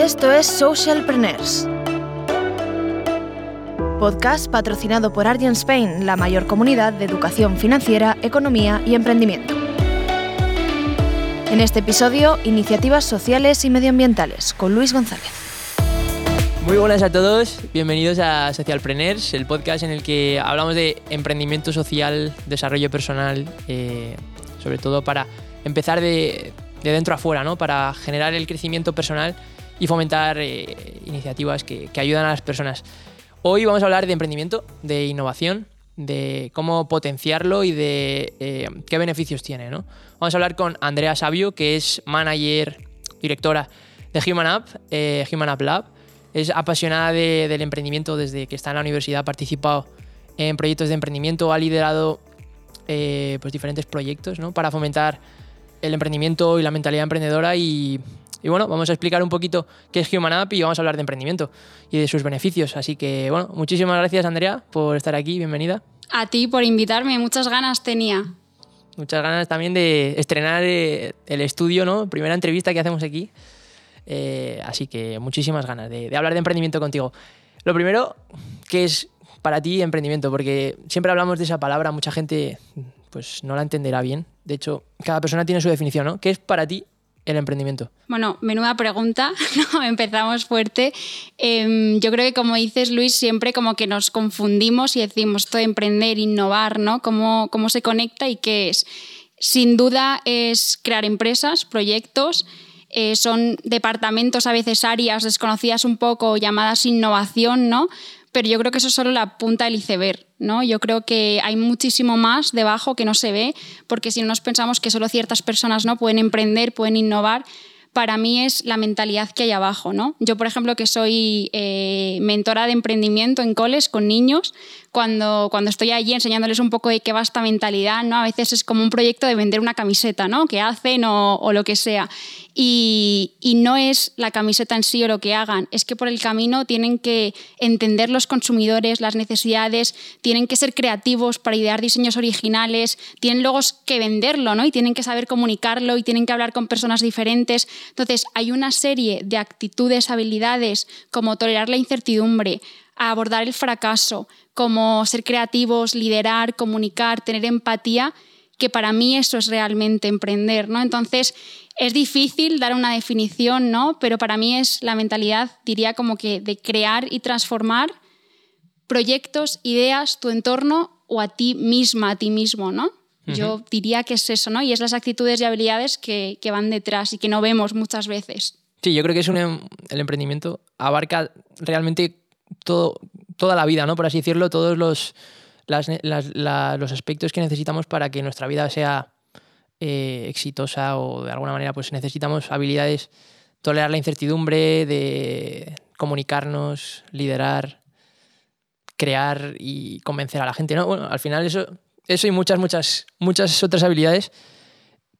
Esto es Socialpreneurs. Podcast patrocinado por Argent Spain, la mayor comunidad de educación financiera, economía y emprendimiento. En este episodio, iniciativas sociales y medioambientales con Luis González. Muy buenas a todos, bienvenidos a Socialpreneurs, el podcast en el que hablamos de emprendimiento social, desarrollo personal, eh, sobre todo para empezar de, dentro a fuera, ¿no? para generar el crecimiento personal y fomentar eh, iniciativas que, ayudan a las personas. Hoy vamos a hablar de emprendimiento, de innovación, de cómo potenciarlo y de eh, qué beneficios tiene. ¿no? Vamos a hablar con Andrea Sabio, que es manager, directora de Human App, eh, Human App Lab. Es apasionada del emprendimiento desde que está en la universidad, ha participado en proyectos de emprendimiento, ha liderado pues diferentes proyectos ¿no? para fomentar el emprendimiento y la mentalidad emprendedora y, bueno, vamos a explicar un poquito qué es Human App y vamos a hablar de emprendimiento y de sus beneficios. Así que bueno, muchísimas gracias Andrea por estar aquí, bienvenida. A ti por invitarme, muchas ganas tenía. Muchas ganas también de estrenar eh, el estudio, ¿no? Primera entrevista que hacemos aquí. Eh, así que muchísimas ganas de, de hablar de emprendimiento contigo. Lo primero, ¿qué es para ti emprendimiento? Porque siempre hablamos de esa palabra, mucha gente pues no la entenderá bien. De hecho, cada persona tiene su definición, ¿no? ¿Qué es para ti el emprendimiento? Bueno, menuda pregunta, ¿no? empezamos fuerte. Em, yo creo que como dices Luis, siempre como que nos confundimos y decimos esto de emprender, innovar, ¿no? ¿Cómo, cómo se conecta y qué es? Sin duda es crear empresas, proyectos, eh, son departamentos, a veces áreas desconocidas un poco, llamadas innovación, ¿no? Pero yo creo que eso es solo la punta del iceberg. ¿no? Yo creo que hay muchísimo más debajo que no se ve, porque si no nos pensamos que solo ciertas personas ¿no? pueden emprender, pueden innovar, para mí es la mentalidad que hay abajo. ¿no? Yo, por ejemplo, que soy eh, mentora de emprendimiento en coles con niños, cuando, cuando estoy allí enseñándoles un poco de qué va esta mentalidad, ¿no? a veces es como un proyecto de vender una camiseta, ¿no? que hacen o, o lo que sea. Y, no es la camiseta en sí o lo que hagan, es que por el camino tienen que entender los consumidores, las necesidades, tienen que ser creativos para idear diseños originales, tienen luego que venderlo ¿no? y tienen que saber comunicarlo y tienen que hablar con personas diferentes. Entonces, hay una serie de actitudes, habilidades como tolerar la incertidumbre, abordar el fracaso, como ser creativos, liderar, comunicar, tener empatía, que para mí eso es realmente emprender, ¿no? Entonces, es difícil dar una definición, ¿no? Pero para mí es la mentalidad, diría como que de crear y transformar proyectos, ideas, tu entorno o a ti misma, a ti mismo, ¿no? Yo diría que es eso, ¿no? Y es las actitudes y habilidades que, que, van detrás y que no vemos muchas veces. Sí, yo creo que es un, em, el emprendimiento abarca realmente todo, toda la vida, ¿no? Por así decirlo, todos los, los aspectos que necesitamos para que nuestra vida sea eh, exitosa o de alguna manera pues necesitamos habilidades, tolerar la incertidumbre, de comunicarnos, liderar, crear y convencer a la gente, ¿no? Bueno, al final eso, eso y muchas, muchas, muchas otras habilidades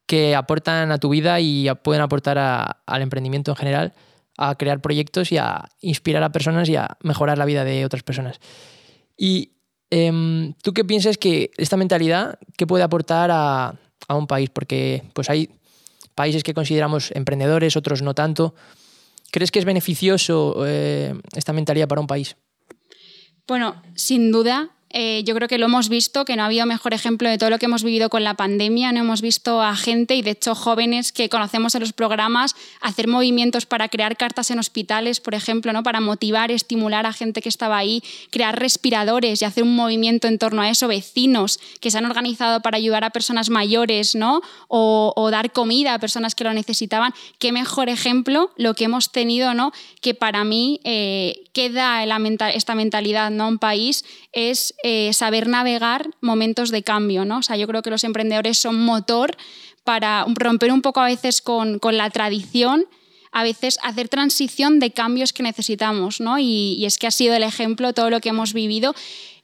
que aportan a tu vida y pueden aportar al emprendimiento en general a crear proyectos y a inspirar a personas y a mejorar la vida de otras personas. Y em, tú qué piensas que esta mentalidad, qué puede aportar a, un país? Porque pues hay países que consideramos emprendedores, otros no tanto. ¿Crees que es beneficioso eh, esta mentalidad para un país? Bueno, sin duda, eh, yo creo que lo hemos visto, que no ha habido mejor ejemplo de todo lo que hemos vivido con la pandemia. No hemos visto a gente y de hecho jóvenes que conocemos en los programas hacer movimientos para crear cartas en hospitales, por ejemplo, ¿no? para motivar, estimular a gente que estaba ahí, crear respiradores y hacer un movimiento en torno a eso, vecinos que se han organizado para ayudar a personas mayores ¿no? o, dar comida a personas que lo necesitaban. Qué mejor ejemplo lo que hemos tenido, ¿no? que para mí eh, queda esta mentalidad ¿no? un país es eh, saber navegar momentos de cambio. ¿no? O sea, yo creo que los emprendedores son motor para romper un poco a veces con, la tradición, a veces hacer transición de cambios que necesitamos. ¿no? Y, es que ha sido el ejemplo todo lo que hemos vivido.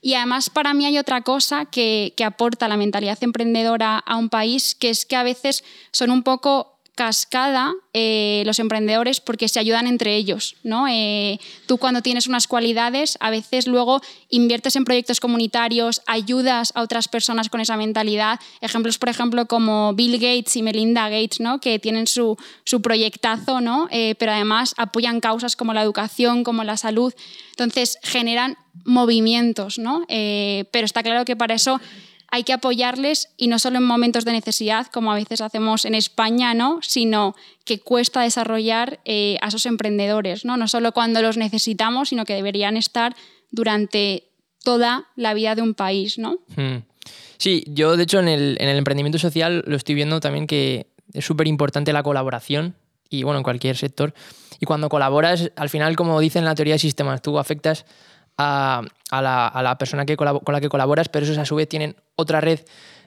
Y además para mí hay otra cosa que, que aporta la mentalidad emprendedora a un país, que es que a veces son un poco cascada eh, los emprendedores porque se ayudan entre ellos. ¿no? Eh, tú cuando tienes unas cualidades, a veces luego inviertes en proyectos comunitarios, ayudas a otras personas con esa mentalidad. Ejemplos, por ejemplo, como Bill Gates y Melinda Gates, ¿no? que tienen su, su proyectazo, ¿no? Eh, pero además apoyan causas como la educación, como la salud. Entonces generan movimientos, ¿no? pero está claro que para eso hay que apoyarles y no solo en momentos de necesidad, como a veces hacemos en España, ¿no? sino que cuesta desarrollar eh, a esos emprendedores, ¿no? no solo cuando los necesitamos, sino que deberían estar durante toda la vida de un país. ¿no? Hmm. Sí, yo de hecho en el, en el emprendimiento social lo estoy viendo también que es súper importante la colaboración y bueno, en cualquier sector. Y cuando colaboras, al final, como dice en la teoría de sistemas, tú afectas a, la, persona que con la que colaboras, pero esos a su vez tienen otra red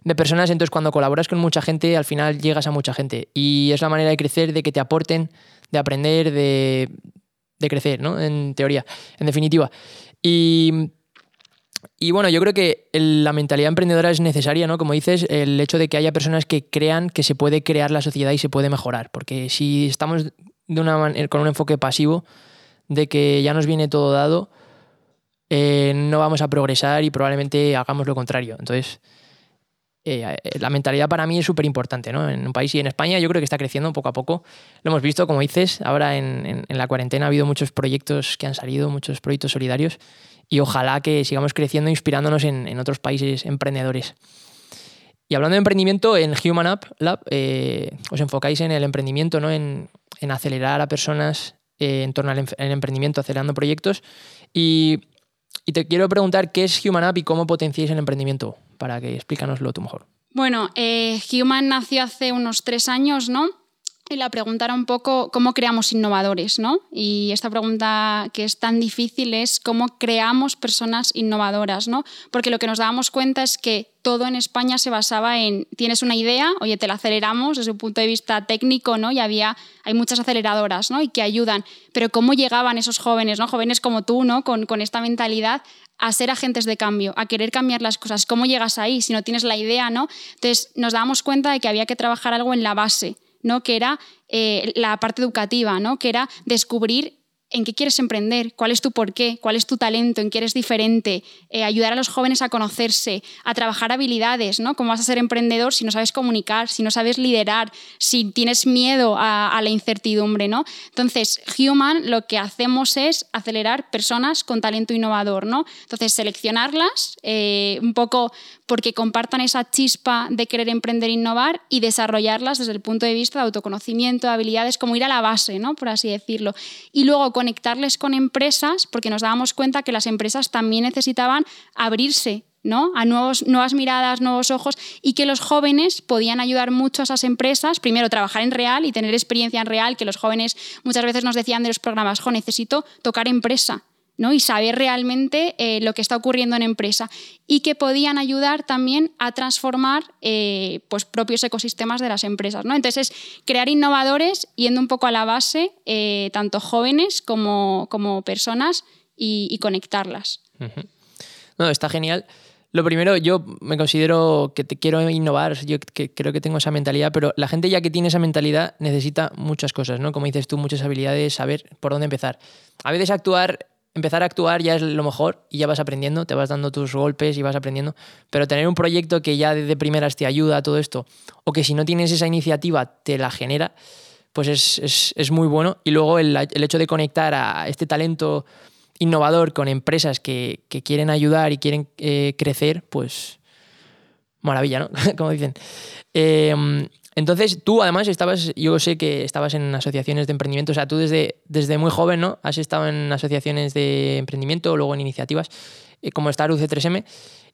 de personas, entonces cuando colaboras con mucha gente, al final llegas a mucha gente. Y es la manera de crecer, de que te aporten, de aprender, de, crecer, ¿no? En teoría, en definitiva. Y, y bueno, yo creo que la mentalidad emprendedora es necesaria, ¿no? Como dices, el hecho de que haya personas que crean que se puede crear la sociedad y se puede mejorar. Porque si estamos de una con un enfoque pasivo, de que ya nos viene todo dado, eh, no vamos a progresar y probablemente hagamos lo contrario. Entonces, eh, la mentalidad para mí es súper importante, ¿no? En un país y en España yo creo que está creciendo poco a poco. Lo hemos visto, como dices, ahora en, la cuarentena ha habido muchos proyectos que han salido, muchos proyectos solidarios y ojalá que sigamos creciendo inspirándonos en, otros países emprendedores. Y hablando de emprendimiento, en Human App Lab eh, os enfocáis en el emprendimiento, ¿no? en, acelerar a personas en torno al, al, emprendimiento, acelerando proyectos. Y y te quiero preguntar qué es Human App y cómo potenciáis el emprendimiento, para que explícanoslo tú mejor. Bueno, eh, Human nació hace unos tres años, ¿no? Y la pregunta un poco cómo creamos innovadores, ¿no? Y esta pregunta que es tan difícil es cómo creamos personas innovadoras, ¿no? Porque lo que nos dábamos cuenta es que todo en España se basaba en tienes una idea, oye, te la aceleramos desde un punto de vista técnico, ¿no? Y había hay muchas aceleradoras, ¿no? Y que ayudan, pero cómo llegaban esos jóvenes, ¿no? Jóvenes como tú, ¿no? Con, con esta mentalidad a ser agentes de cambio, a querer cambiar las cosas. ¿Cómo llegas ahí si no tienes la idea, ¿no? Entonces nos dábamos cuenta de que había que trabajar algo en la base ¿no? que era eh, la parte educativa, ¿no? que era descubrir en qué quieres emprender, cuál es tu porqué, cuál es tu talento, en qué eres diferente, eh, ayudar a los jóvenes a conocerse, a trabajar habilidades, ¿no? ¿Cómo vas a ser emprendedor si no sabes comunicar, si no sabes liderar, si tienes miedo a, la incertidumbre, ¿no? Entonces, Human lo que hacemos es acelerar personas con talento innovador, ¿no? Entonces, seleccionarlas eh, un poco porque compartan esa chispa de querer emprender e innovar y desarrollarlas desde el punto de vista de autoconocimiento, de habilidades, como ir a la base, ¿no? Por así decirlo. Y luego, conectarles con empresas, porque nos dábamos cuenta que las empresas también necesitaban abrirse ¿no? a nuevos, nuevas miradas, nuevos ojos, y que los jóvenes podían ayudar mucho a esas empresas, primero trabajar en real y tener experiencia en real, que los jóvenes muchas veces nos decían de los programas, jo, necesito tocar empresa, y saber realmente eh, lo que está ocurriendo en empresa y que podían ayudar también a transformar eh, pues, propios ecosistemas de las empresas. ¿no? Entonces, es crear innovadores yendo un poco a la base, eh, tanto jóvenes como, como personas, y, conectarlas. No, está genial. Lo primero, yo me considero que te quiero innovar, yo que creo que tengo esa mentalidad, pero la gente ya que tiene esa mentalidad necesita muchas cosas, ¿no? Como dices tú, muchas habilidades, saber por dónde empezar. A veces actuar empezar a actuar ya es lo mejor y ya vas aprendiendo, te vas dando tus golpes y vas aprendiendo, pero tener un proyecto que ya desde primeras te ayuda a todo esto, o que si no tienes esa iniciativa te la genera, pues es, muy bueno. Y luego el, hecho de conectar a este talento innovador con empresas que, quieren ayudar y quieren eh, crecer, pues maravilla, ¿no? Como dicen. Eh, entonces, tú además estabas, yo sé que estabas en asociaciones de emprendimiento, o sea, tú desde, desde muy joven, ¿no? Has estado en asociaciones de emprendimiento, luego en iniciativas eh, como Star UC3M,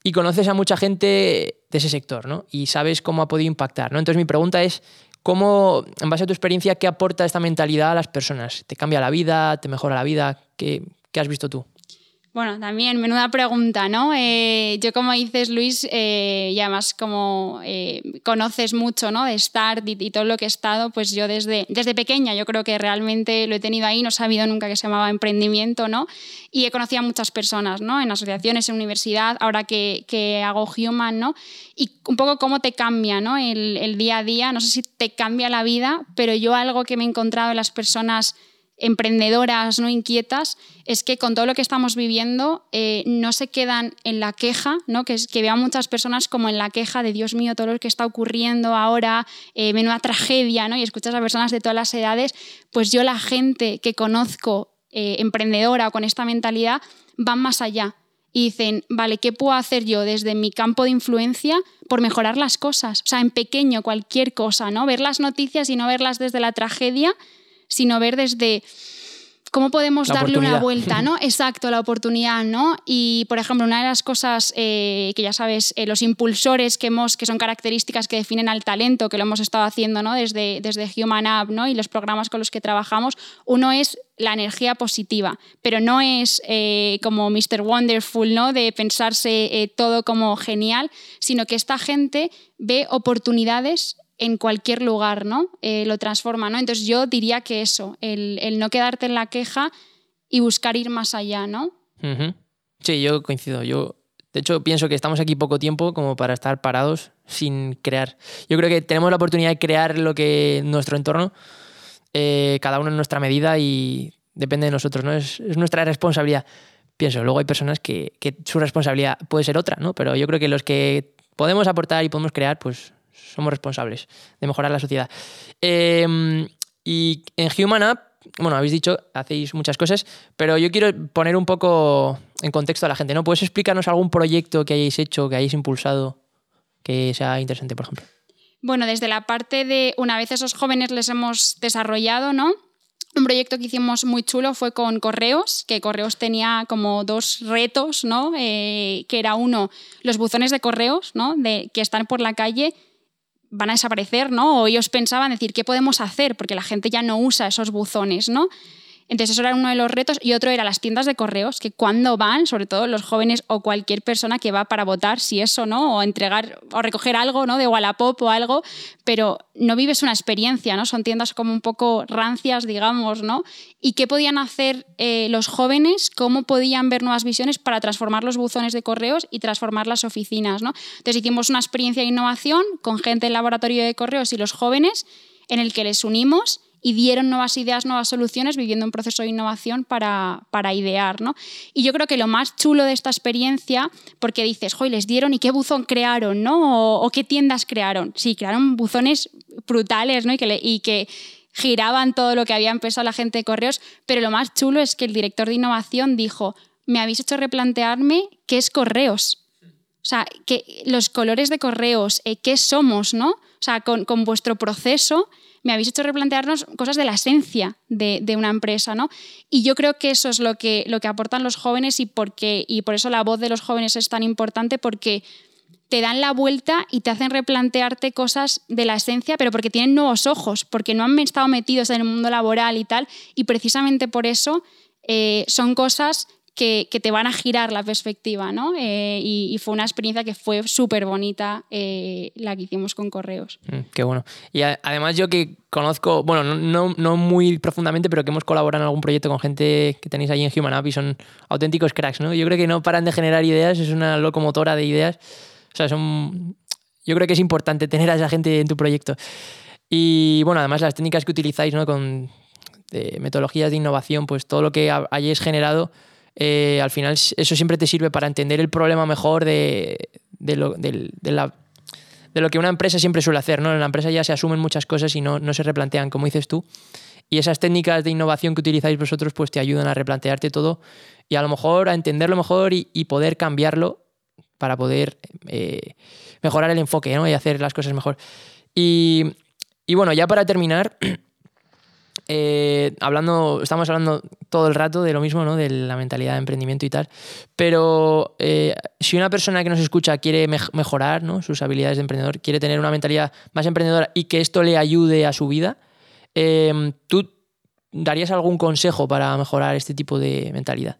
y conoces a mucha gente de ese sector, ¿no? Y sabes cómo ha podido impactar, ¿no? Entonces, mi pregunta es, ¿cómo, en base a tu experiencia, qué aporta esta mentalidad a las personas? ¿Te cambia la vida? ¿Te mejora la vida? ¿Qué, qué has visto tú? Bueno, también, menuda pregunta, ¿no? Eh, yo, como dices, Luis, eh, y además como eh, conoces mucho, ¿no? De Start y, todo lo que he estado, pues yo desde, desde pequeña, yo creo que realmente lo he tenido ahí, no he sabido nunca que se llamaba emprendimiento, ¿no? Y he conocido a muchas personas, ¿no? En asociaciones, en universidad, ahora que, hago Human, ¿no? Y un poco cómo te cambia, ¿no? El, el día a día, no sé si te cambia la vida, pero yo algo que me he encontrado en las personas emprendedoras no inquietas es que con todo lo que estamos viviendo eh, no se quedan en la queja, ¿no? que, es, que vean muchas personas como en la queja de Dios mío, todo lo que está ocurriendo ahora, eh, menuda tragedia, ¿no? y escuchas a personas de todas las edades, pues yo la gente que conozco eh, emprendedora o con esta mentalidad van más allá y dicen, vale, ¿qué puedo hacer yo desde mi campo de influencia por mejorar las cosas? O sea, en pequeño, cualquier cosa, ¿no? Ver las noticias y no verlas desde la tragedia, sino ver desde cómo podemos darle una vuelta, ¿no? Exacto, la oportunidad, ¿no? Y, por ejemplo, una de las cosas eh, que ya sabes, eh, los impulsores que, hemos, que son características que definen al talento, que lo hemos estado haciendo, ¿no? Desde, desde Human App, ¿no? Y los programas con los que trabajamos, uno es la energía positiva, pero no es eh, como Mr. Wonderful, ¿no? De pensarse todo como genial, sino que esta gente ve oportunidades en cualquier lugar, ¿no? Eh, lo transforma, ¿no? Entonces yo diría que eso, el, no quedarte en la queja y buscar ir más allá, ¿no? Sí, yo coincido. Yo, de hecho, pienso que estamos aquí poco tiempo como para estar parados sin crear. Yo creo que tenemos la oportunidad de crear lo que nuestro entorno, eh, cada uno en nuestra medida y depende de nosotros, ¿no? Es, nuestra responsabilidad. Pienso, luego hay personas que, que su responsabilidad puede ser otra, ¿no? Pero yo creo que los que podemos aportar y podemos crear, pues somos responsables de mejorar la sociedad. Em, y en Human App, bueno, habéis dicho, hacéis muchas cosas, pero yo quiero poner un poco en contexto a la gente, ¿no? ¿Puedes explicarnos algún proyecto que hayáis hecho, que hayáis impulsado, que sea interesante, por ejemplo? Bueno, desde la parte de una vez esos jóvenes les hemos desarrollado, ¿no? Un proyecto que hicimos muy chulo fue con Correos, que Correos tenía como dos retos, ¿no? Eh, que era uno, los buzones de correos, ¿no? De, que están por la calle van a desaparecer, ¿no? O ellos pensaban decir, ¿qué podemos hacer? Porque la gente ya no usa esos buzones, ¿no? Entonces eso era uno de los retos y otro era las tiendas de correos, que cuando van, sobre todo los jóvenes o cualquier persona que va para votar, si eso, ¿no? O entregar o recoger algo, ¿no? De Wallapop o algo, pero no vives una experiencia, ¿no? Son tiendas como un poco rancias, digamos, ¿no? ¿Y qué podían hacer eh, los jóvenes? ¿Cómo podían ver nuevas visiones para transformar los buzones de correos y transformar las oficinas, ¿no? Entonces hicimos una experiencia de innovación con gente del laboratorio de correos y los jóvenes en el que les unimos y dieron nuevas ideas, nuevas soluciones, viviendo un proceso de innovación para, para idear. ¿no? Y yo creo que lo más chulo de esta experiencia, porque dices, joy, les dieron y qué buzón crearon, ¿no? O, qué tiendas crearon. Sí, crearon buzones brutales, ¿no? Y que, y que giraban todo lo que había empezado la gente de correos, pero lo más chulo es que el director de innovación dijo, me habéis hecho replantearme qué es correos. O sea, que los colores de correos, eh, qué somos, ¿no? O sea, con, con vuestro proceso me habéis hecho replantearnos cosas de la esencia de, una empresa, ¿no? Y yo creo que eso es lo que, lo que aportan los jóvenes y, porque, y por eso la voz de los jóvenes es tan importante porque te dan la vuelta y te hacen replantearte cosas de la esencia, pero porque tienen nuevos ojos, porque no han estado metidos en el mundo laboral y tal, y precisamente por eso eh, son cosas que, te van a girar la perspectiva, ¿no? Eh, y, fue una experiencia que fue súper bonita eh, la que hicimos con Correos. Mm, qué bueno. Y además yo que conozco, bueno, no, no, muy profundamente, pero que hemos colaborado en algún proyecto con gente que tenéis ahí en Human App y son auténticos cracks, ¿no? Yo creo que no paran de generar ideas, es una locomotora de ideas. O sea, son... Yo creo que es importante tener a esa gente en tu proyecto. Y bueno, además las técnicas que utilizáis, ¿no? Con metodologías de innovación, pues todo lo que hayáis generado eh, al final eso siempre te sirve para entender el problema mejor de, lo, que una empresa siempre suele hacer. ¿no? En la empresa ya se asumen muchas cosas y no, se replantean, como dices tú. Y esas técnicas de innovación que utilizáis vosotros pues te ayudan a replantearte todo y a lo mejor a entenderlo mejor y, poder cambiarlo para poder eh, mejorar el enfoque y hacer las cosas mejor. Y, y bueno, ya para terminar, eh, hablando, estamos hablando todo el rato de lo mismo, ¿no? De la mentalidad de emprendimiento y tal. Pero eh, si una persona que nos escucha quiere mejorar ¿no? sus habilidades de emprendedor, quiere tener una mentalidad más emprendedora y que esto le ayude a su vida, em, ¿tú darías algún consejo para mejorar este tipo de mentalidad?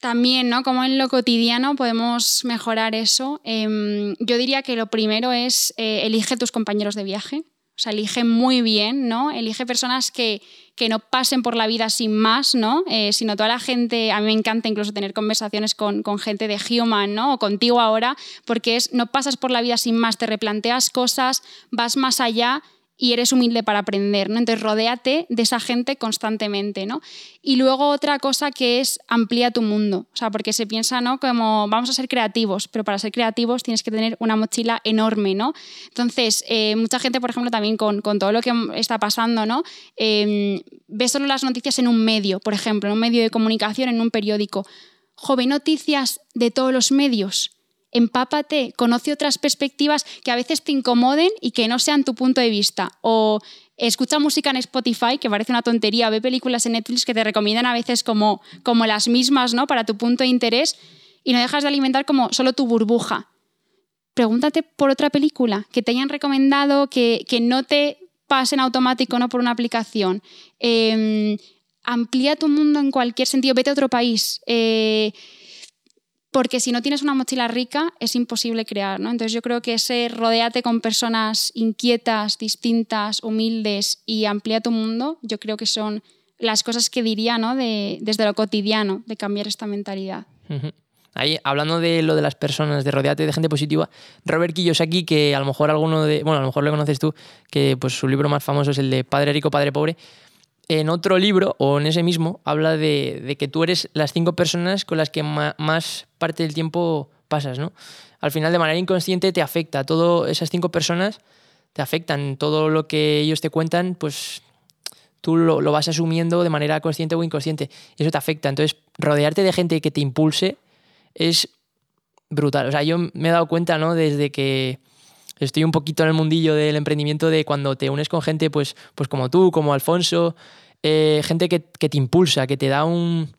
También, ¿no? Como en lo cotidiano podemos mejorar eso. Em, yo diría que lo primero es eh, elige tus compañeros de viaje. O sea, elige muy bien, ¿no? Elige personas que, que no pasen por la vida sin más, ¿no? Eh, sino toda la gente, a mí me encanta incluso tener conversaciones con, con, gente de Human, ¿no? O contigo ahora, porque es, no pasas por la vida sin más, te replanteas cosas, vas más allá y eres humilde para aprender, ¿no? Entonces, rodéate de esa gente constantemente, ¿no? Y luego otra cosa que es amplía tu mundo, o sea, porque se piensa, ¿no? Como vamos a ser creativos, pero para ser creativos tienes que tener una mochila enorme, ¿no? Entonces, eh, mucha gente, por ejemplo, también con, con, todo lo que está pasando, ¿no? Eh, ve solo las noticias en un medio, por ejemplo, en un medio de comunicación, en un periódico. Joven, noticias de todos los medios empápate, conoce otras perspectivas que a veces te incomoden y que no sean tu punto de vista. O escucha música en Spotify, que parece una tontería, ve películas en Netflix que te recomiendan a veces como, como las mismas, ¿no? Para tu punto de interés y no dejas de alimentar como solo tu burbuja. Pregúntate por otra película que te hayan recomendado, que, que no te pasen automático, no por una aplicación. Em, amplía tu mundo en cualquier sentido, vete a otro país. Eh, porque si no tienes una mochila rica es imposible crear, ¿no? Entonces yo creo que ese rodeate con personas inquietas, distintas, humildes y amplía tu mundo, yo creo que son las cosas que diría, ¿no? De, desde lo cotidiano, de cambiar esta mentalidad. Ahí, hablando de lo de las personas, de rodearte de gente positiva, Robert Kiyosaki, que a lo mejor alguno de, bueno, a lo mejor le conoces tú, que pues su libro más famoso es el de Padre Rico, Padre Pobre, en otro libro, o en ese mismo, habla de, que tú eres las cinco personas con las que más parte del tiempo pasas, ¿no? Al final, de manera inconsciente, te afecta. Todo, esas cinco personas te afectan. Todo lo que ellos te cuentan, pues tú lo, vas asumiendo de manera consciente o inconsciente. Eso te afecta. Entonces, rodearte de gente que te impulse es brutal. O sea, yo me he dado cuenta, ¿no? Desde que estoy un poquito en el mundillo del emprendimiento de cuando te unes con gente pues, pues como tú, como Alfonso, eh, gente que, te impulsa, que te da un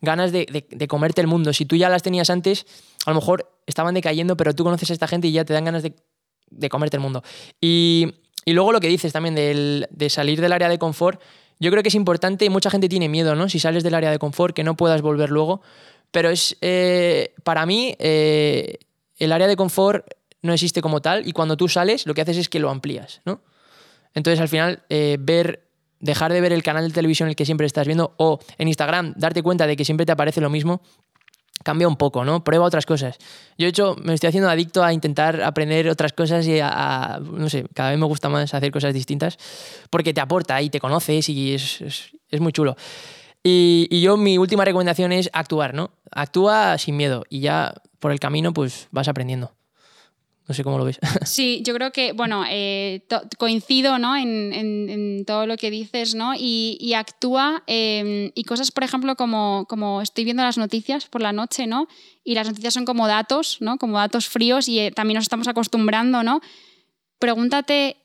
ganas de, comerte el mundo. Si tú ya las tenías antes, a lo mejor estaban decayendo, pero tú conoces a esta gente y ya te dan ganas de, comerte el mundo. Y, luego lo que dices también de salir del área de confort, yo creo que es importante y mucha gente tiene miedo, ¿no? Si sales del área de confort, que no puedas volver luego. Pero es, eh, para mí, eh, el área de confort no existe como tal y cuando tú sales lo que haces es que lo amplías, ¿no? Entonces al final eh, ver, dejar de ver el canal de televisión el que siempre estás viendo o en Instagram darte cuenta de que siempre te aparece lo mismo, cambia un poco, ¿no? Prueba otras cosas. Yo, de hecho, me estoy haciendo adicto a intentar aprender otras cosas y a, no sé, cada vez me gusta más hacer cosas distintas porque te aporta y te conoces y es, es, muy chulo. Y, y, yo, mi última recomendación es actuar, ¿no? Actúa sin miedo y ya por el camino, pues vas aprendiendo. No sé cómo lo ves. Sí, yo creo que, bueno, eh, coincido ¿no? en, en, todo lo que dices, ¿no? Y, y actúa, em, y cosas, por ejemplo, como, como estoy viendo las noticias por la noche, ¿no? Y las noticias son como datos, ¿no? Como datos fríos y eh, también nos estamos acostumbrando, ¿no? Pregúntate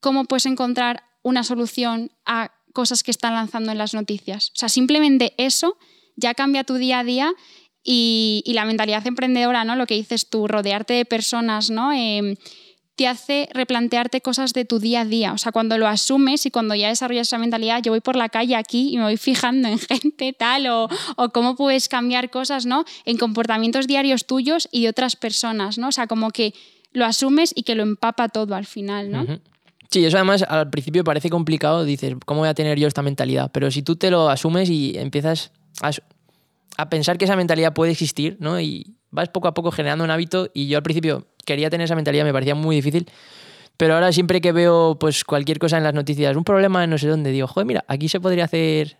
cómo puedes encontrar una solución a cosas que están lanzando en las noticias. O sea, simplemente eso ya cambia tu día a día y, la mentalidad emprendedora, ¿no? Lo que dices tú, rodearte de personas, ¿no? Em, te hace replantearte cosas de tu día a día. O sea, cuando lo asumes y cuando ya desarrollas esa mentalidad, yo voy por la calle aquí y me voy fijando en gente tal o, cómo puedes cambiar cosas, ¿no? En comportamientos diarios tuyos y de otras personas, ¿no? O sea, como que lo asumes y que lo empapa todo al final, ¿no? Sí, eso además al principio parece complicado, dices, ¿cómo voy a tener yo esta mentalidad? Pero si tú te lo asumes y empiezas a a pensar que esa mentalidad puede existir, ¿no? Y vas poco a poco generando un hábito y yo al principio quería tener esa mentalidad, me parecía muy difícil, pero ahora siempre que veo pues cualquier cosa en las noticias, un problema en no sé dónde, digo, joder, mira, aquí se podría hacer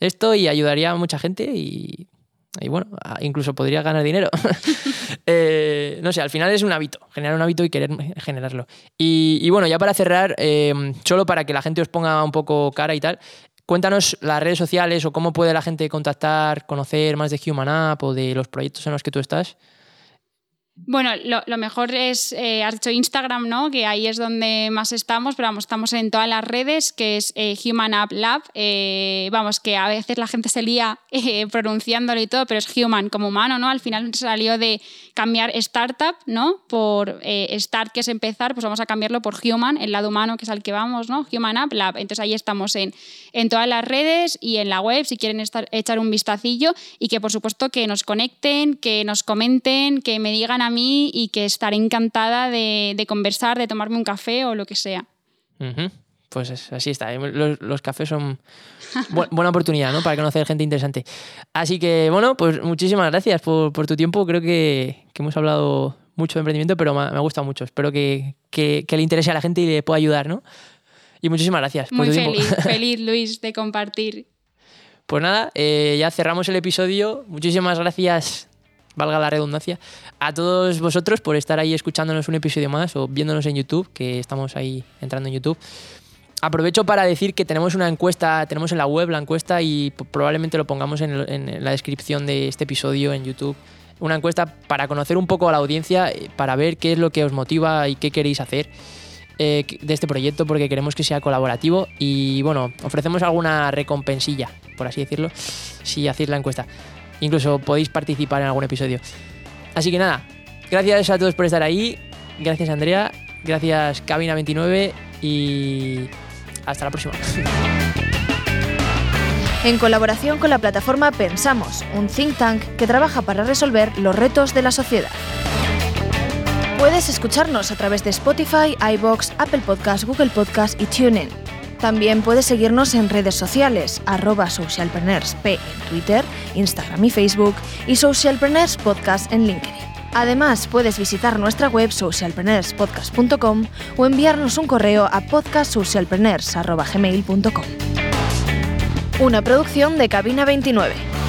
esto y ayudaría a mucha gente y, bueno, incluso podría ganar dinero. Eh, no sé, al final es un hábito, generar un hábito y querer generarlo. Y, bueno, ya para cerrar, eh, solo para que la gente os ponga un poco cara y tal, Cuéntanos las redes sociales o cómo puede la gente contactar, conocer más de Human App o de los proyectos en los que tú estás. Bueno, lo, mejor es, eh, has dicho Instagram, ¿no? Que ahí es donde más estamos, pero vamos, estamos en todas las redes, que es eh, Human App Lab. Eh, vamos, que a veces la gente se lía pronunciándolo y todo, pero es human como humano, ¿no? Al final salió de cambiar startup, ¿no? Por start, que es empezar, pues vamos a cambiarlo por human, el lado humano, que es al que vamos, ¿no? Human App Lab. Entonces ahí estamos en, en todas las redes y en la web, si quieren estar, echar un vistacillo y que por supuesto que nos conecten, que nos comenten, que me digan a mí y que estaré encantada de, conversar, de tomarme un café o lo que sea. Pues así está. ¿eh? Los, cafés son buena oportunidad ¿no? para conocer gente interesante. Así que, bueno, pues muchísimas gracias por, tu tiempo. Creo que, hemos hablado mucho de emprendimiento, pero me, ha gustado mucho. Espero que, le interese a la gente y le pueda ayudar, ¿no? Y muchísimas gracias. Muy feliz, feliz, Luis, de compartir. Pues nada, eh, ya cerramos el episodio. Muchísimas gracias valga la redundancia, a todos vosotros por estar ahí escuchándonos un episodio más o viéndonos en YouTube, que estamos ahí entrando en YouTube. Aprovecho para decir que tenemos una encuesta, tenemos en la web la encuesta y probablemente lo pongamos en, la descripción de este episodio en YouTube. Una encuesta para conocer un poco a la audiencia, eh, para ver qué es lo que os motiva y qué queréis hacer eh, de este proyecto, porque queremos que sea colaborativo y bueno, ofrecemos alguna recompensilla, por así decirlo, si hacéis la encuesta. Incluso podéis participar en algún episodio. Así que nada, gracias a todos por estar ahí. Gracias Andrea, gracias Cabina29 y hasta la próxima. En colaboración con la plataforma Pensamos, un think tank que trabaja para resolver los retos de la sociedad. Puedes escucharnos a través de Spotify, iBox, Apple Podcasts, Google Podcasts y TuneIn. También puedes seguirnos en redes sociales, arroba socialpreneursp en Twitter, Instagram y Facebook y Socialpreneurs Podcast en LinkedIn. Además, puedes visitar nuestra web socialpreneurspodcast.com o enviarnos un correo a podcastsocialpreneurs.gmail.com. Una producción de Cabina 29.